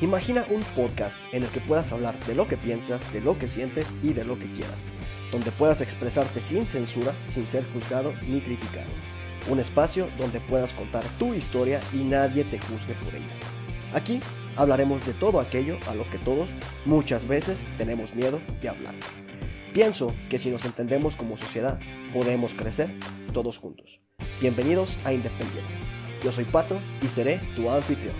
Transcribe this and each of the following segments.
Imagina un podcast en el que puedas hablar de lo que piensas, de lo que sientes y de lo que quieras, donde puedas expresarte sin censura, sin ser juzgado ni criticado. Un espacio donde puedas contar tu historia y nadie te juzgue por ella. Aquí hablaremos de todo aquello a lo que todos muchas veces tenemos miedo de hablar. Pienso que si nos entendemos como sociedad, podemos crecer todos juntos. Bienvenidos a Independiente. Yo soy Pato y seré tu anfitrión.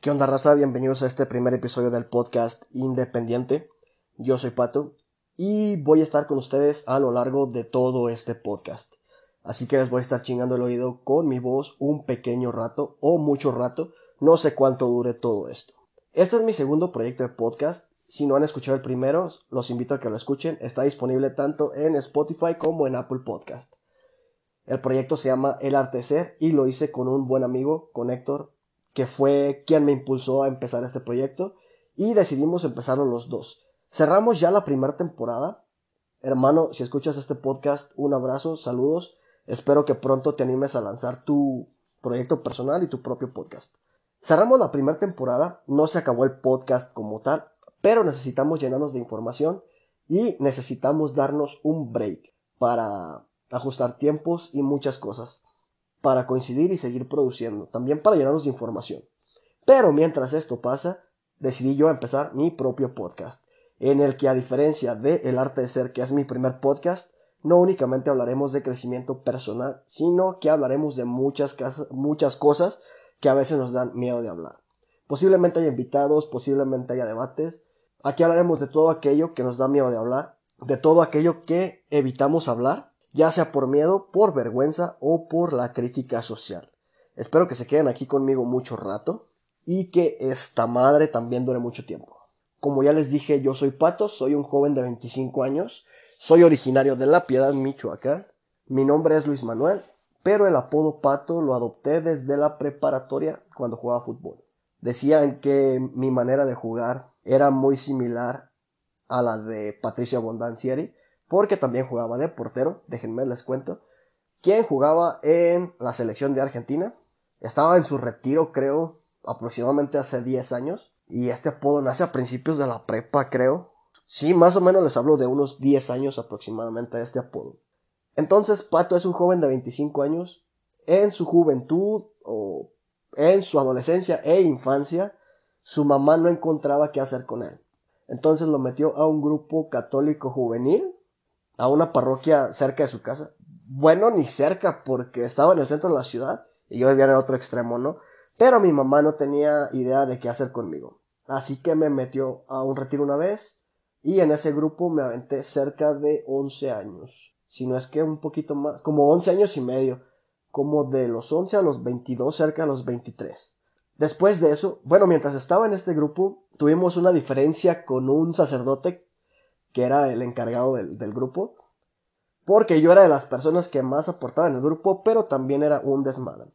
¿Qué onda raza? Bienvenidos a este primer episodio del podcast Independiente. Yo soy Pato y voy a estar con ustedes a lo largo de todo este podcast. Así que les voy a estar chingando el oído con mi voz un pequeño rato o mucho rato, no sé cuánto dure todo esto. Este es mi segundo proyecto de podcast. Si no han escuchado el primero, los invito a que lo escuchen. Está disponible tanto en Spotify como en Apple Podcast. El proyecto se llama El Arte Ser y lo hice con un buen amigo, con Héctor, que fue quien me impulsó a empezar este proyecto y decidimos empezarlo los dos. Cerramos ya la primera temporada. Hermano, si escuchas este podcast, un abrazo, saludos. Espero que pronto te animes a lanzar tu proyecto personal y tu propio podcast. Cerramos la primera temporada, no se acabó el podcast como tal, pero necesitamos llenarnos de información y necesitamos darnos un break para ajustar tiempos y muchas cosas para coincidir y seguir produciendo, también para llenarnos de información. Pero mientras esto pasa, decidí yo empezar mi propio podcast, en el que a diferencia de El arte de ser, que es mi primer podcast, no únicamente hablaremos de crecimiento personal, sino que hablaremos de muchas, muchas cosas que a veces nos dan miedo de hablar. Posiblemente haya invitados, posiblemente haya debates. Aquí hablaremos de todo aquello que nos da miedo de hablar, de todo aquello que evitamos hablar ya sea por miedo, por vergüenza o por la crítica social. Espero que se queden aquí conmigo mucho rato y que esta madre también dure mucho tiempo. Como ya les dije, yo soy Pato, soy un joven de 25 años, soy originario de La Piedad, Michoacán. Mi nombre es Luis Manuel, pero el apodo Pato lo adopté desde la preparatoria cuando jugaba fútbol. Decían que mi manera de jugar era muy similar a la de Patricio Bondancieri, porque también jugaba de portero, déjenme les cuento, quien jugaba en la selección de Argentina, estaba en su retiro creo aproximadamente hace 10 años, y este apodo nace a principios de la prepa creo, sí, más o menos les hablo de unos 10 años aproximadamente a este apodo. Entonces Pato es un joven de 25 años, en su juventud o en su adolescencia e infancia, su mamá no encontraba qué hacer con él. Entonces lo metió a un grupo católico juvenil a una parroquia cerca de su casa. Bueno, ni cerca, porque estaba en el centro de la ciudad y yo vivía en el otro extremo, ¿no? Pero mi mamá no tenía idea de qué hacer conmigo. Así que me metió a un retiro una vez y en ese grupo me aventé cerca de 11 años. Si no es que un poquito más, como 11 años y medio. Como de los 11 a los 22, cerca de los 23. Después de eso, bueno, mientras estaba en este grupo, tuvimos una diferencia con un sacerdote que era el encargado del, grupo, porque yo era de las personas que más aportaba en el grupo, pero también era un desmadre.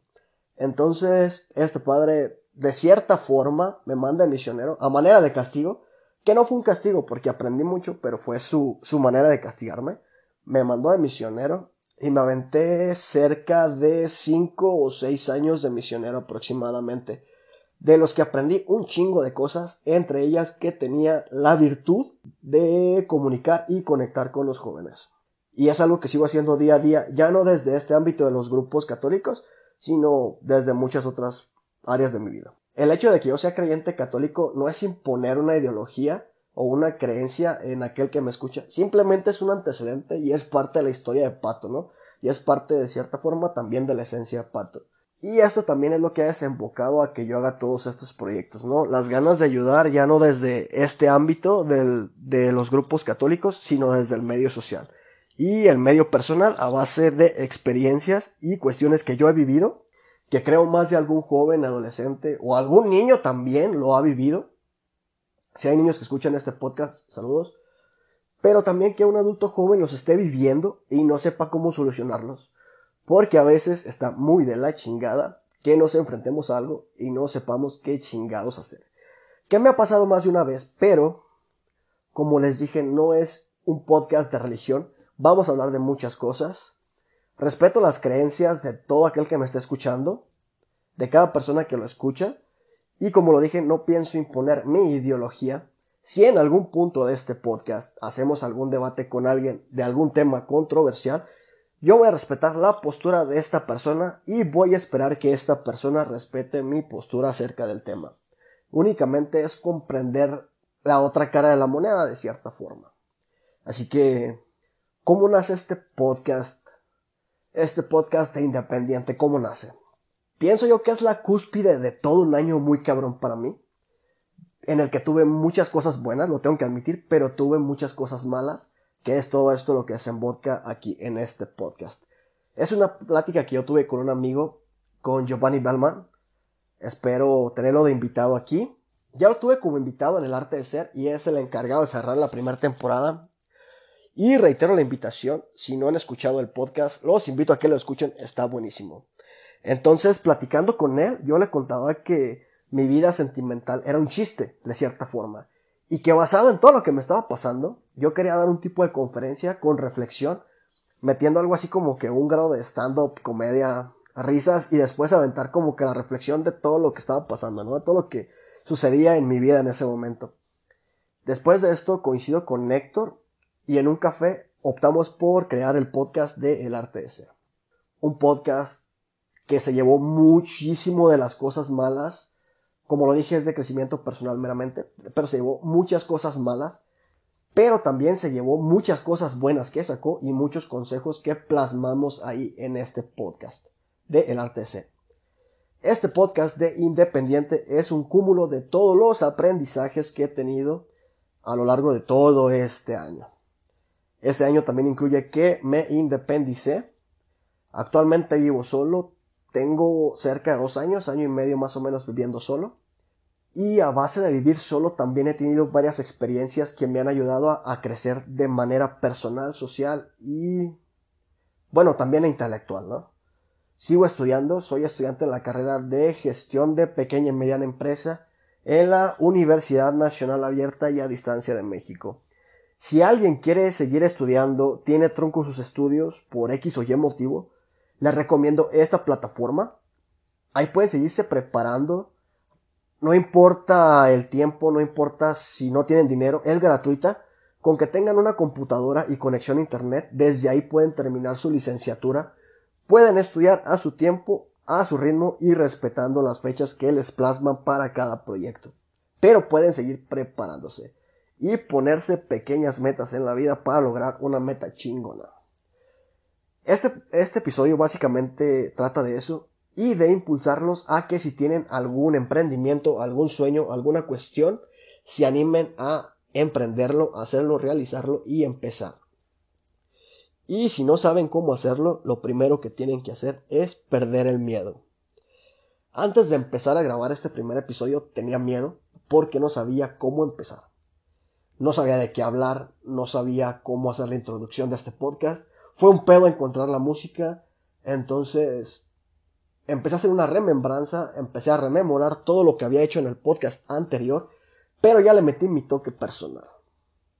Entonces, este padre, de cierta forma, me manda de misionero, a manera de castigo, que no fue un castigo porque aprendí mucho, pero fue su, su manera de castigarme. Me mandó de misionero y me aventé cerca de 5 o 6 años de misionero aproximadamente de los que aprendí un chingo de cosas, entre ellas que tenía la virtud de comunicar y conectar con los jóvenes. Y es algo que sigo haciendo día a día, ya no desde este ámbito de los grupos católicos, sino desde muchas otras áreas de mi vida. El hecho de que yo sea creyente católico no es imponer una ideología o una creencia en aquel que me escucha, simplemente es un antecedente y es parte de la historia de Pato, ¿no? Y es parte de cierta forma también de la esencia de Pato. Y esto también es lo que ha desembocado a que yo haga todos estos proyectos, ¿no? Las ganas de ayudar ya no desde este ámbito del, de los grupos católicos, sino desde el medio social. Y el medio personal a base de experiencias y cuestiones que yo he vivido, que creo más de algún joven, adolescente o algún niño también lo ha vivido. Si hay niños que escuchan este podcast, saludos. pero también que un adulto joven los esté viviendo y no sepa cómo solucionarlos. Porque a veces está muy de la chingada que nos enfrentemos a algo y no sepamos qué chingados hacer. Que me ha pasado más de una vez, pero como les dije, no es un podcast de religión. Vamos a hablar de muchas cosas. Respeto las creencias de todo aquel que me esté escuchando, de cada persona que lo escucha. Y como lo dije, no pienso imponer mi ideología. Si en algún punto de este podcast hacemos algún debate con alguien de algún tema controversial, yo voy a respetar la postura de esta persona y voy a esperar que esta persona respete mi postura acerca del tema. Únicamente es comprender la otra cara de la moneda de cierta forma. Así que, ¿cómo nace este podcast? Este podcast de Independiente, ¿cómo nace? Pienso yo que es la cúspide de todo un año muy cabrón para mí, en el que tuve muchas cosas buenas, lo tengo que admitir, pero tuve muchas cosas malas, que es todo esto lo que vodka aquí en este podcast. Es una plática que yo tuve con un amigo, con Giovanni Bellman. Espero tenerlo de invitado aquí. Ya lo tuve como invitado en el arte de ser y es el encargado de cerrar la primera temporada. Y reitero la invitación, si no han escuchado el podcast, los invito a que lo escuchen, está buenísimo. Entonces, platicando con él, yo le contaba que mi vida sentimental era un chiste, de cierta forma. Y que basado en todo lo que me estaba pasando, yo quería dar un tipo de conferencia con reflexión, metiendo algo así como que un grado de stand-up, comedia, risas y después aventar como que la reflexión de todo lo que estaba pasando, ¿no? De todo lo que sucedía en mi vida en ese momento. Después de esto coincido con Héctor y en un café optamos por crear el podcast de El Arte de Ser. Un podcast que se llevó muchísimo de las cosas malas, como lo dije es de crecimiento personal meramente, pero se llevó muchas cosas malas, pero también se llevó muchas cosas buenas que sacó y muchos consejos que plasmamos ahí en este podcast de El Arte de Ser. Este podcast de Independiente es un cúmulo de todos los aprendizajes que he tenido a lo largo de todo este año. Este año también incluye que me independicé. Actualmente vivo solo. Tengo cerca de dos años, año y medio más o menos viviendo solo. Y a base de vivir solo también he tenido varias experiencias que me han ayudado a, a crecer de manera personal, social y bueno, también intelectual, ¿no? Sigo estudiando, soy estudiante en la carrera de gestión de pequeña y mediana empresa en la Universidad Nacional Abierta y a Distancia de México. Si alguien quiere seguir estudiando, tiene tronco sus estudios por X o Y motivo, les recomiendo esta plataforma. Ahí pueden seguirse preparando. No importa el tiempo, no importa si no tienen dinero, es gratuita. Con que tengan una computadora y conexión a internet, desde ahí pueden terminar su licenciatura Pueden estudiar a su tiempo, a su ritmo y respetando las fechas que les plasman para cada proyecto. Pero pueden seguir preparándose y ponerse pequeñas metas en la vida para lograr una meta chingona. Este, este episodio básicamente trata de eso y de impulsarlos a que si tienen algún emprendimiento, algún sueño, alguna cuestión, se animen a emprenderlo, hacerlo, realizarlo y empezar. Y si no saben cómo hacerlo, lo primero que tienen que hacer es perder el miedo. Antes de empezar a grabar este primer episodio tenía miedo porque no sabía cómo empezar. No sabía de qué hablar, no sabía cómo hacer la introducción de este podcast. Fue un pedo encontrar la música, entonces empecé a hacer una remembranza, empecé a rememorar todo lo que había hecho en el podcast anterior, pero ya le metí mi toque personal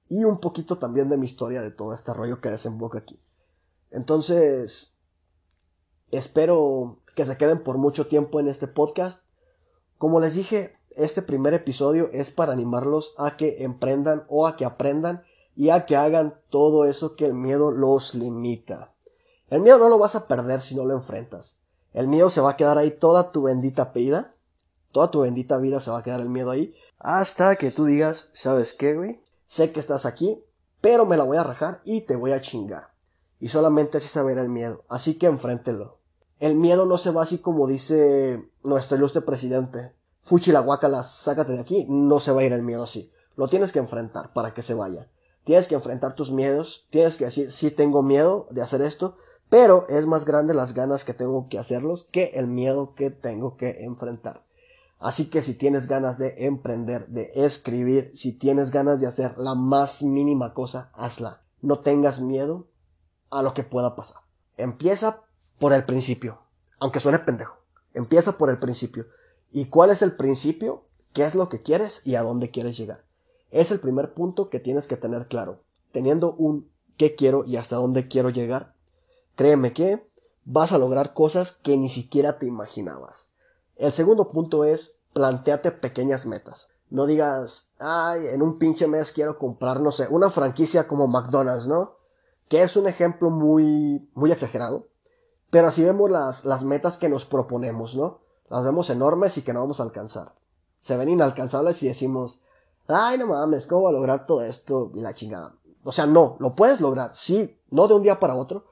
y un poquito también de mi historia de todo este rollo que desemboca aquí. Entonces, espero que se queden por mucho tiempo en este podcast. Como les dije, este primer episodio es para animarlos a que emprendan o a que aprendan y a que hagan todo eso que el miedo los limita. El miedo no lo vas a perder si no lo enfrentas. El miedo se va a quedar ahí toda tu bendita vida. Toda tu bendita vida se va a quedar el miedo ahí. Hasta que tú digas, ¿sabes qué, güey? Sé que estás aquí, pero me la voy a rajar y te voy a chingar. Y solamente así se el miedo. Así que enfréntelo. El miedo no se va así como dice nuestro ilustre presidente. Fuchi la guacala, sácate de aquí. No se va a ir el miedo así. Lo tienes que enfrentar para que se vaya. Tienes que enfrentar tus miedos. Tienes que decir, sí tengo miedo de hacer esto. Pero es más grande las ganas que tengo que hacerlos que el miedo que tengo que enfrentar. Así que si tienes ganas de emprender, de escribir, si tienes ganas de hacer la más mínima cosa, hazla. No tengas miedo a lo que pueda pasar. Empieza por el principio, aunque suene pendejo. Empieza por el principio. ¿Y cuál es el principio? ¿Qué es lo que quieres y a dónde quieres llegar? Es el primer punto que tienes que tener claro. Teniendo un qué quiero y hasta dónde quiero llegar, créeme que vas a lograr cosas que ni siquiera te imaginabas. El segundo punto es planteate pequeñas metas. No digas, ay, en un pinche mes quiero comprar, no sé, una franquicia como McDonald's, ¿no? Que es un ejemplo muy, muy exagerado. Pero así vemos las, las metas que nos proponemos, ¿no? Las vemos enormes y que no vamos a alcanzar. Se ven inalcanzables y decimos, ay, no mames, ¿cómo voy a lograr todo esto? Y la chingada. O sea, no, lo puedes lograr, sí, no de un día para otro,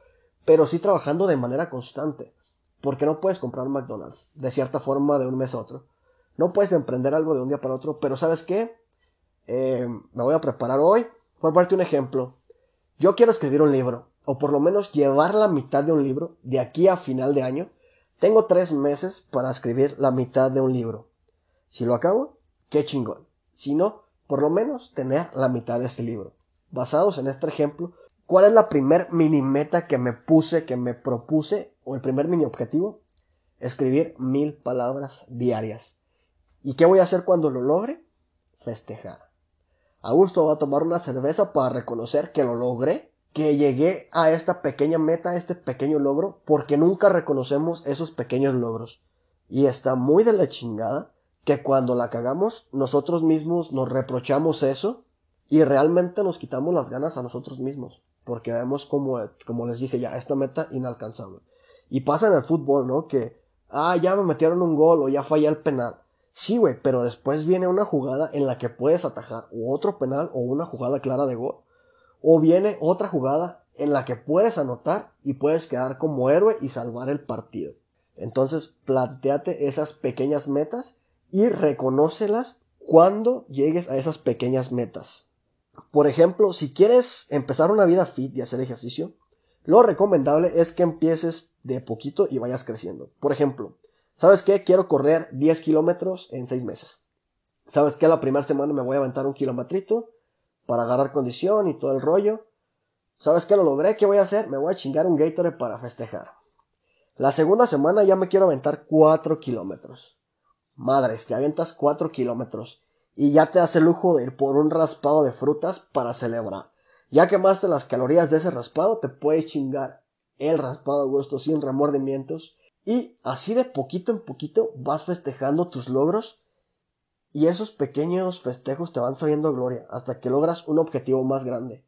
pero sí trabajando de manera constante. Porque no puedes comprar McDonald's de cierta forma de un mes a otro. No puedes emprender algo de un día para otro, pero ¿sabes qué? Eh, me voy a preparar hoy. Por ponerte un ejemplo. Yo quiero escribir un libro, o por lo menos llevar la mitad de un libro de aquí a final de año. Tengo tres meses para escribir la mitad de un libro. Si lo acabo, qué chingón. Si no, por lo menos tener la mitad de este libro. Basados en este ejemplo, ¿Cuál es la primer mini meta que me puse, que me propuse, o el primer mini objetivo? Escribir mil palabras diarias. ¿Y qué voy a hacer cuando lo logre? Festejar. Augusto va a tomar una cerveza para reconocer que lo logré, que llegué a esta pequeña meta, a este pequeño logro, porque nunca reconocemos esos pequeños logros. Y está muy de la chingada que cuando la cagamos, nosotros mismos nos reprochamos eso y realmente nos quitamos las ganas a nosotros mismos porque vemos como, como les dije ya, esta meta inalcanzable. Y pasa en el fútbol, ¿no? Que, ah, ya me metieron un gol o ya fallé el penal. Sí, güey, pero después viene una jugada en la que puedes atajar o otro penal o una jugada clara de gol. O viene otra jugada en la que puedes anotar y puedes quedar como héroe y salvar el partido. Entonces, planteate esas pequeñas metas y reconócelas cuando llegues a esas pequeñas metas. Por ejemplo, si quieres empezar una vida fit y hacer ejercicio, lo recomendable es que empieces de poquito y vayas creciendo. Por ejemplo, ¿sabes qué? Quiero correr 10 kilómetros en 6 meses. ¿Sabes qué? La primera semana me voy a aventar un kilometrito para agarrar condición y todo el rollo. ¿Sabes qué? Lo logré. ¿Qué voy a hacer? Me voy a chingar un Gatorade para festejar. La segunda semana ya me quiero aventar 4 kilómetros. Madres, te aventas 4 kilómetros y ya te hace lujo de ir por un raspado de frutas para celebrar. Ya quemaste las calorías de ese raspado, te puedes chingar el raspado a gusto sin remordimientos y así de poquito en poquito vas festejando tus logros y esos pequeños festejos te van sabiendo gloria hasta que logras un objetivo más grande.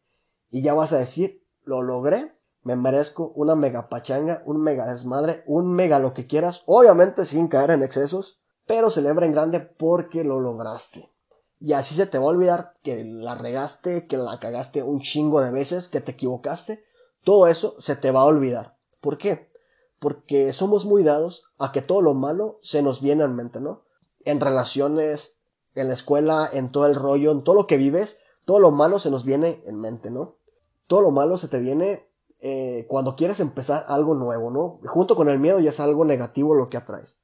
Y ya vas a decir, lo logré, me merezco una mega pachanga, un mega desmadre, un mega lo que quieras, obviamente sin caer en excesos, pero celebra en grande porque lo lograste. Y así se te va a olvidar que la regaste, que la cagaste un chingo de veces, que te equivocaste. Todo eso se te va a olvidar. ¿Por qué? Porque somos muy dados a que todo lo malo se nos viene en mente, ¿no? En relaciones, en la escuela, en todo el rollo, en todo lo que vives, todo lo malo se nos viene en mente, ¿no? Todo lo malo se te viene eh, cuando quieres empezar algo nuevo, ¿no? Junto con el miedo ya es algo negativo lo que atraes.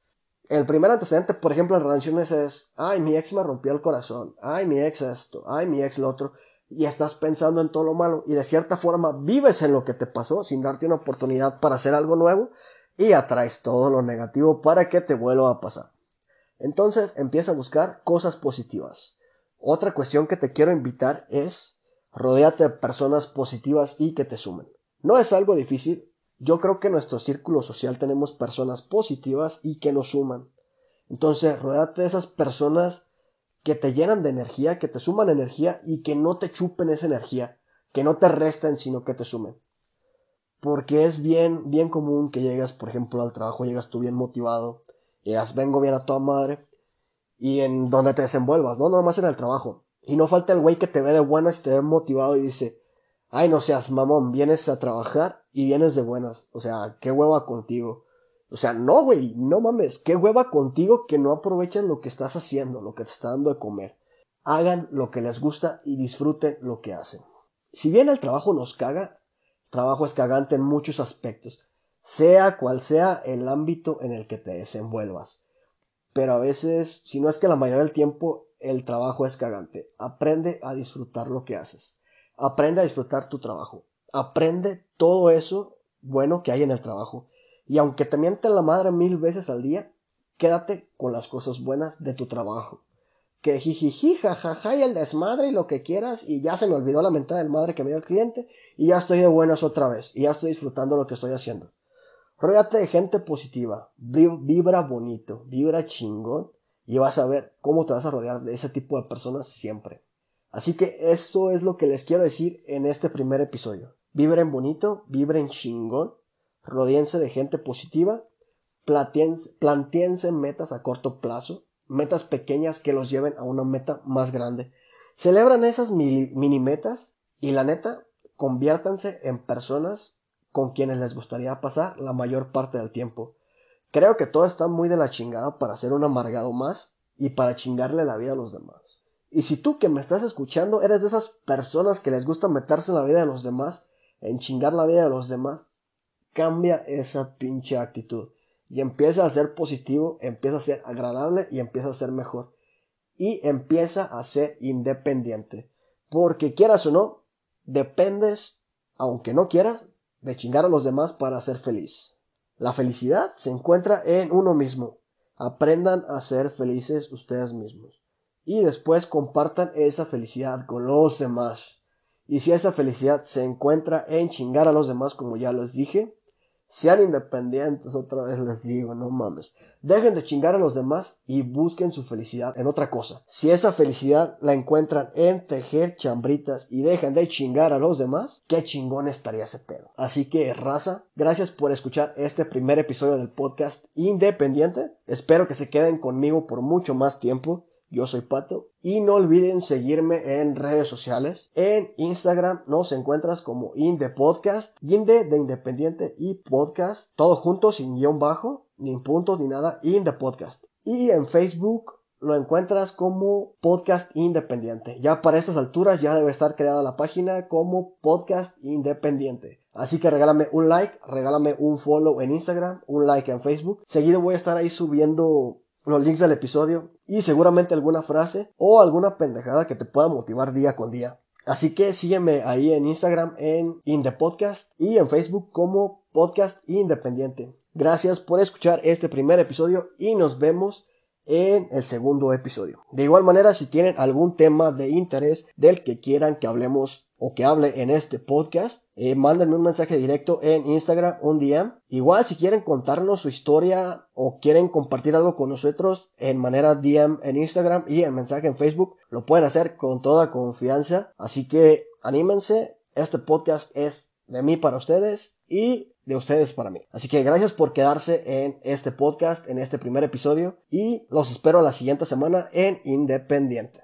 El primer antecedente, por ejemplo, en relaciones es, ay, mi ex me rompió el corazón, ay, mi ex esto, ay, mi ex lo otro, y estás pensando en todo lo malo, y de cierta forma vives en lo que te pasó sin darte una oportunidad para hacer algo nuevo, y atraes todo lo negativo para que te vuelva a pasar. Entonces empieza a buscar cosas positivas. Otra cuestión que te quiero invitar es, rodeate de personas positivas y que te sumen. No es algo difícil, yo creo que en nuestro círculo social tenemos personas positivas y que nos suman. Entonces, rodate de esas personas que te llenan de energía, que te suman energía y que no te chupen esa energía, que no te resten, sino que te sumen. Porque es bien, bien común que llegas, por ejemplo, al trabajo, llegas tú bien motivado, llegas, vengo bien a toda madre, y en donde te desenvuelvas, no, más en el trabajo. Y no falta el güey que te ve de buenas y te ve motivado y dice, ay, no seas mamón, vienes a trabajar y vienes de buenas. O sea, qué hueva contigo. O sea, no, güey, no mames, qué hueva contigo que no aprovechen lo que estás haciendo, lo que te está dando de comer. Hagan lo que les gusta y disfruten lo que hacen. Si bien el trabajo nos caga, el trabajo es cagante en muchos aspectos, sea cual sea el ámbito en el que te desenvuelvas. pero a veces, si no es que la mayoría del tiempo, el trabajo es cagante. Aprende a disfrutar lo que haces. Aprende a disfrutar tu trabajo. Aprende todo eso bueno que hay en el trabajo. Y aunque te mienten la madre mil veces al día, quédate con las cosas buenas de tu trabajo. Que jijiji, jajaja y el desmadre y lo que quieras y ya se me olvidó la mentada del madre que me dio el cliente y ya estoy de buenas otra vez y ya estoy disfrutando lo que estoy haciendo. Ródate de gente positiva, vibra bonito, vibra chingón y vas a ver cómo te vas a rodear de ese tipo de personas siempre. Así que esto es lo que les quiero decir en este primer episodio. Vibren bonito, vibren chingón, rodeense de gente positiva, planteense metas a corto plazo, metas pequeñas que los lleven a una meta más grande. Celebran esas mini metas y la neta, conviértanse en personas con quienes les gustaría pasar la mayor parte del tiempo. Creo que todo está muy de la chingada para ser un amargado más y para chingarle la vida a los demás. Y si tú que me estás escuchando eres de esas personas que les gusta meterse en la vida de los demás, en chingar la vida de los demás, cambia esa pinche actitud y empieza a ser positivo, empieza a ser agradable y empieza a ser mejor. Y empieza a ser independiente. Porque quieras o no, dependes, aunque no quieras, de chingar a los demás para ser feliz. La felicidad se encuentra en uno mismo. Aprendan a ser felices ustedes mismos. Y después compartan esa felicidad con los demás. Y si esa felicidad se encuentra en chingar a los demás, como ya les dije, sean independientes, otra vez les digo, no mames. Dejen de chingar a los demás y busquen su felicidad en otra cosa. Si esa felicidad la encuentran en tejer chambritas y dejan de chingar a los demás, qué chingón estaría ese pedo. Así que, raza, gracias por escuchar este primer episodio del podcast independiente. Espero que se queden conmigo por mucho más tiempo. Yo soy Pato y no olviden seguirme en redes sociales. En Instagram nos encuentras como Inde Podcast, Inde de Independiente y Podcast, todo junto sin guion bajo, ni puntos ni nada, Inde Podcast. Y en Facebook lo encuentras como Podcast Independiente. Ya para estas alturas ya debe estar creada la página como Podcast Independiente. Así que regálame un like, regálame un follow en Instagram, un like en Facebook. Seguido voy a estar ahí subiendo los links del episodio y seguramente alguna frase o alguna pendejada que te pueda motivar día con día. Así que sígueme ahí en Instagram en Indepodcast y en Facebook como Podcast Independiente. Gracias por escuchar este primer episodio y nos vemos en el segundo episodio. De igual manera, si tienen algún tema de interés del que quieran que hablemos o que hable en este podcast, eh, mándenme un mensaje directo en Instagram, un DM. Igual si quieren contarnos su historia o quieren compartir algo con nosotros en manera DM en Instagram y en mensaje en Facebook, lo pueden hacer con toda confianza. Así que anímense, este podcast es de mí para ustedes y de ustedes para mí. Así que gracias por quedarse en este podcast, en este primer episodio y los espero la siguiente semana en Independiente.